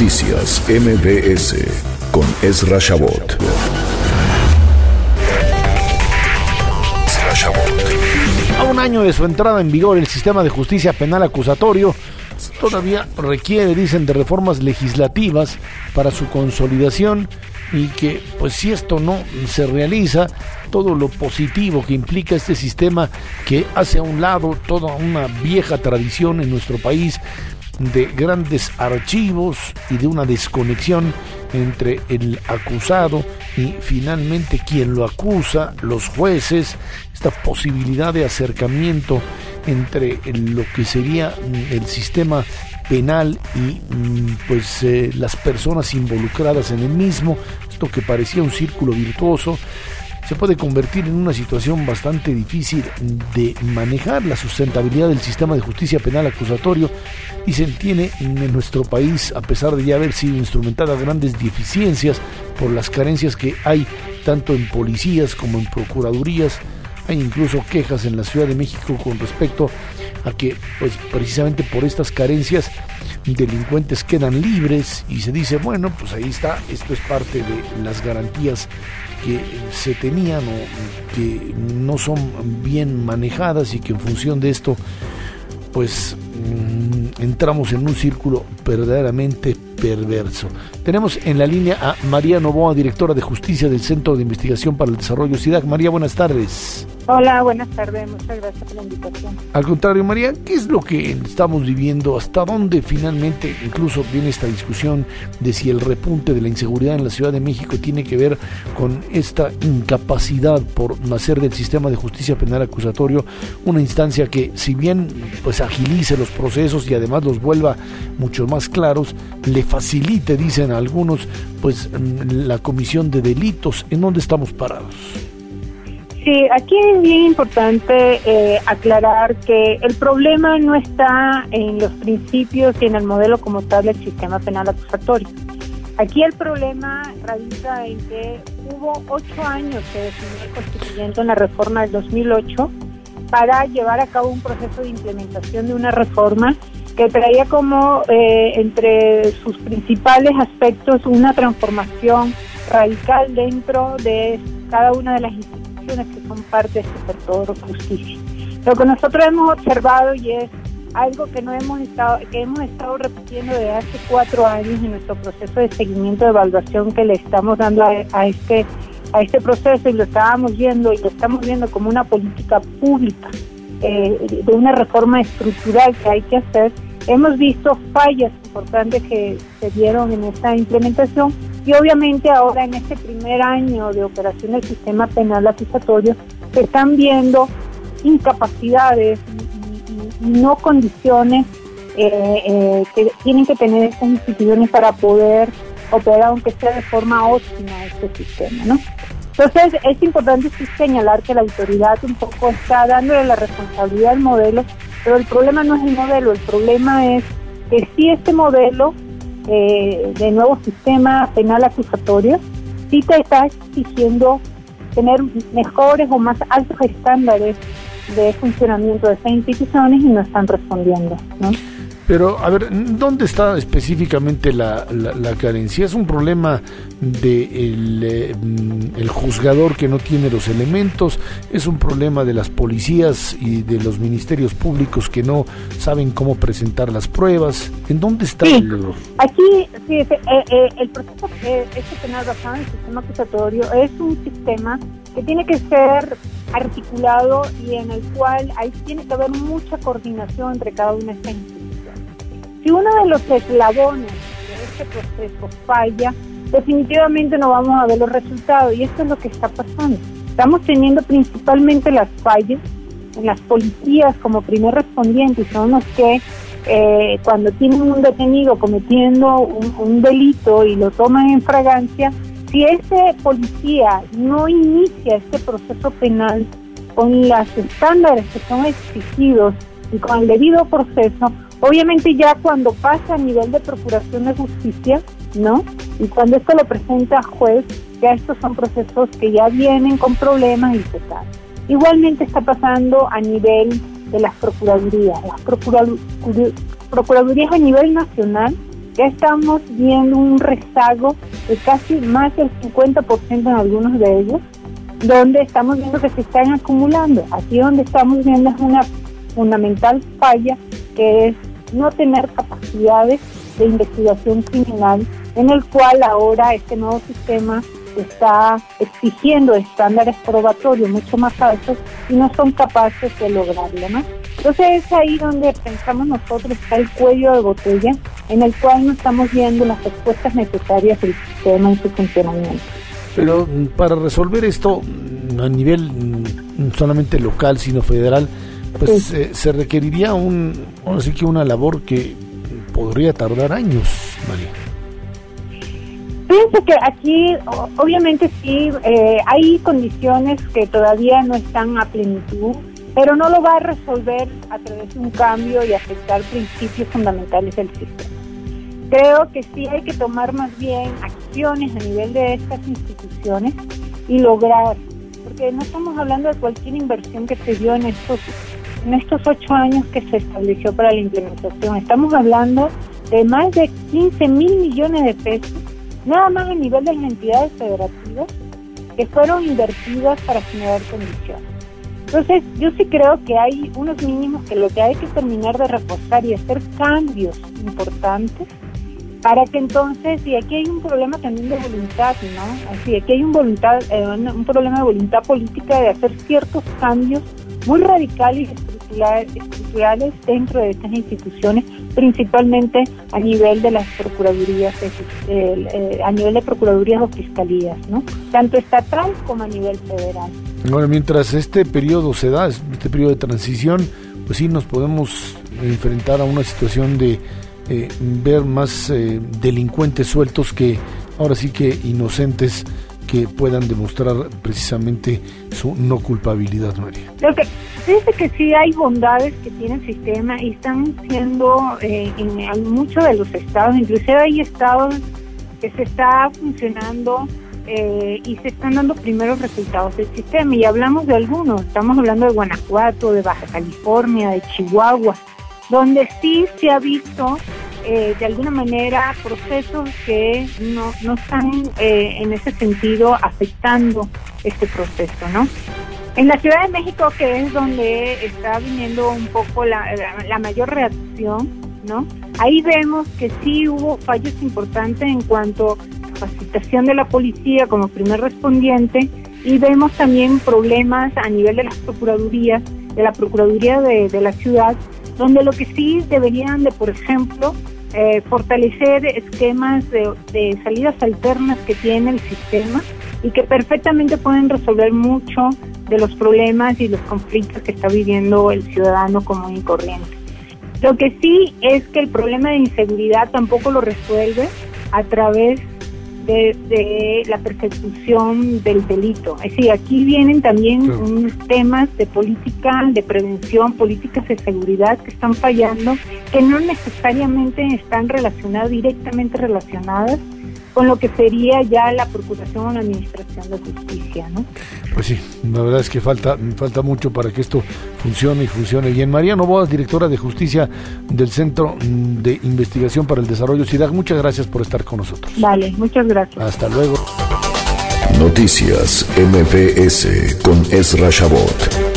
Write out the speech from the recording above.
Noticias MBS con Ezra Shabot. A un año de su entrada en vigor, el sistema de justicia penal acusatorio todavía requiere, dicen, de reformas legislativas para su consolidación y que, pues si esto no se realiza, todo lo positivo que implica este sistema que hace a un lado toda una vieja tradición en nuestro país de grandes archivos y de una desconexión entre el acusado y finalmente quien lo acusa, los jueces, esta posibilidad de acercamiento entre lo que sería el sistema penal y mm, pues eh, las personas involucradas en el mismo, esto que parecía un círculo virtuoso, se puede convertir en una situación bastante difícil de manejar la sustentabilidad del sistema de justicia penal acusatorio y se entiende en nuestro país, a pesar de ya haber sido instrumentadas grandes deficiencias por las carencias que hay tanto en policías como en procuradurías, hay incluso quejas en la Ciudad de México con respecto a que, pues precisamente por estas carencias, delincuentes quedan libres y se dice, bueno, pues ahí está, esto es parte de las garantías que se tenían o que no son bien manejadas y que en función de esto, pues mm, entramos en un círculo verdaderamente perverso. Tenemos en la línea a María Novoa, directora de Justicia del Centro de Investigación para el Desarrollo CIDAC. María, buenas tardes. Hola, buenas tardes, muchas gracias por la invitación. Al contrario, María, ¿qué es lo que estamos viviendo? ¿Hasta dónde finalmente incluso viene esta discusión de si el repunte de la inseguridad en la Ciudad de México tiene que ver con esta incapacidad por nacer del sistema de justicia penal acusatorio, una instancia que si bien pues agilice los procesos y además los vuelva mucho más claros, le facilite, dicen algunos, pues la comisión de delitos, ¿en dónde estamos parados? Sí, aquí es bien importante eh, aclarar que el problema no está en los principios y en el modelo como tal del sistema penal acusatorio. Aquí el problema radica en que hubo ocho años que definió el constituyente en la reforma del 2008 para llevar a cabo un proceso de implementación de una reforma que traía como eh, entre sus principales aspectos una transformación radical dentro de cada una de las instituciones que son parte de este sector de justicia. Lo que nosotros hemos observado y es algo que no hemos estado que hemos estado repitiendo desde hace cuatro años en nuestro proceso de seguimiento de evaluación que le estamos dando a, este a este proceso y lo estábamos viendo y lo estamos viendo como una política pública eh, de una reforma estructural que hay que hacer hemos visto fallas importantes que se dieron en esta implementación y obviamente ahora en este primer año de operación del sistema penal acusatorio se están viendo incapacidades y, no condiciones eh, eh, que tienen que tener estas instituciones para poder operar, aunque sea de forma óptima, este sistema, ¿no? Entonces es importante señalar que la autoridad un poco está dándole la responsabilidad al modelo, pero el problema no es el modelo, el problema es que si este modelo eh, de nuevo sistema penal acusatorio, sí te está exigiendo tener mejores o más altos estándares de funcionamiento de estas instituciones y no están respondiendo. ¿no? Pero, a ver, ¿dónde está específicamente la, la, carencia? ¿Es un problema del de eh, mm, el juzgador que no tiene los elementos? ¿Es un problema de las policías y de los ministerios públicos que no saben cómo presentar las pruebas? ¿En dónde está el Aquí, sí, eh, eh, el proceso este penal basado en el sistema acusatorio es un sistema que tiene que ser articulado y en el cual ahí tiene que haber mucha coordinación entre cada una instituciones si uno de los eslabones de este proceso falla, definitivamente no vamos a ver los resultados y esto es lo que está pasando. Estamos teniendo principalmente las fallas en las policías como primer respondiente y son los que eh, cuando tienen un detenido cometiendo un, un delito y lo toman en fragancia, si ese policía no inicia este proceso penal con los estándares que son exigidos y con el debido proceso, Obviamente ya cuando pasa a nivel de procuración de justicia, ¿no? Y cuando esto lo presenta juez, ya estos son procesos que ya vienen con problemas y se. Igualmente está pasando a nivel de las procuradurías. Las procuradurías a nivel nacional ya estamos viendo un rezago de casi más del 50% en algunos de ellos, donde estamos viendo que se están acumulando. Aquí donde estamos viendo es una fundamental falla que es no tener capacidades de investigación criminal, en el cual ahora este nuevo sistema está exigiendo estándares probatorios mucho más altos y no son capaces de lograrlo, ¿no? Entonces es ahí donde pensamos nosotros está el cuello de botella en el cual no estamos viendo las respuestas necesarias del sistema en su funcionamiento. Pero mm, para resolver esto mm, a nivel mm, solamente local, sino federal, pues eh, se requeriría un, así que una labor que podría tardar años, María. Pienso que aquí, obviamente sí, eh, hay condiciones que todavía no están a plenitud, pero no lo va a resolver a través de un cambio y afectar principios fundamentales del sistema. Creo que sí hay que tomar más bien acciones a nivel de estas instituciones y lograr, porque no estamos hablando de cualquier inversión que se dio en estos, en estos ocho años que se estableció para la implementación. Estamos hablando de más de 15 mil millones de pesos nada más a nivel de las entidades federativas que fueron invertidas para generar condiciones. Entonces, yo sí creo que hay unos mínimos que lo que hay que terminar de reforzar y hacer cambios importantes para que entonces, y aquí hay un problema también de voluntad, ¿no? Así, aquí hay un, voluntad, eh, un problema de voluntad política de hacer ciertos cambios muy radicales estructurales dentro de estas instituciones principalmente a nivel de las procuradurías, eh, a nivel de procuradurías o fiscalías, ¿no? Tanto estatal como a nivel federal. Bueno, mientras este periodo se da, este periodo de transición, pues sí nos podemos enfrentar a una situación de eh, ver más eh, delincuentes sueltos que ahora sí que inocentes que puedan demostrar precisamente su no culpabilidad, María. Lo que dice que sí hay bondades que tiene el sistema y están siendo eh, en muchos de los estados, inclusive hay estados que se está funcionando eh, y se están dando primeros resultados del sistema y hablamos de algunos, estamos hablando de Guanajuato, de Baja California, de Chihuahua, donde sí se ha visto eh, de alguna manera procesos que no, no están eh, en ese sentido afectando este proceso, ¿no? En la Ciudad de México, que es donde está viniendo un poco la, la, mayor reacción, ¿no? Ahí vemos que sí hubo fallos importantes en cuanto a capacitación de la policía como primer respondiente y vemos también problemas a nivel de las procuradurías, de la Procuraduría de, de la ciudad, donde lo que sí deberían de, por ejemplo, eh, fortalecer esquemas de, salidas alternas que tiene el sistema y que perfectamente pueden resolver mucho de los problemas y los conflictos que está viviendo el ciudadano común y corriente. Lo que sí es que el problema de inseguridad tampoco lo resuelve a través de, la persecución del delito. Es decir, aquí vienen también unos temas de política, de prevención, políticas de seguridad que están fallando, que no necesariamente están relacionadas, directamente relacionadas con lo que sería ya la procuración o la administración de justicia, ¿no? Pues sí, la verdad es que falta falta mucho para que esto funcione y funcione bien. María Novoa, directora de Justicia del Centro de Investigación para el Desarrollo CIDAG, muchas gracias por estar con nosotros. Vale, muchas gracias. Hasta luego. Noticias MPS con Ezra Shabot.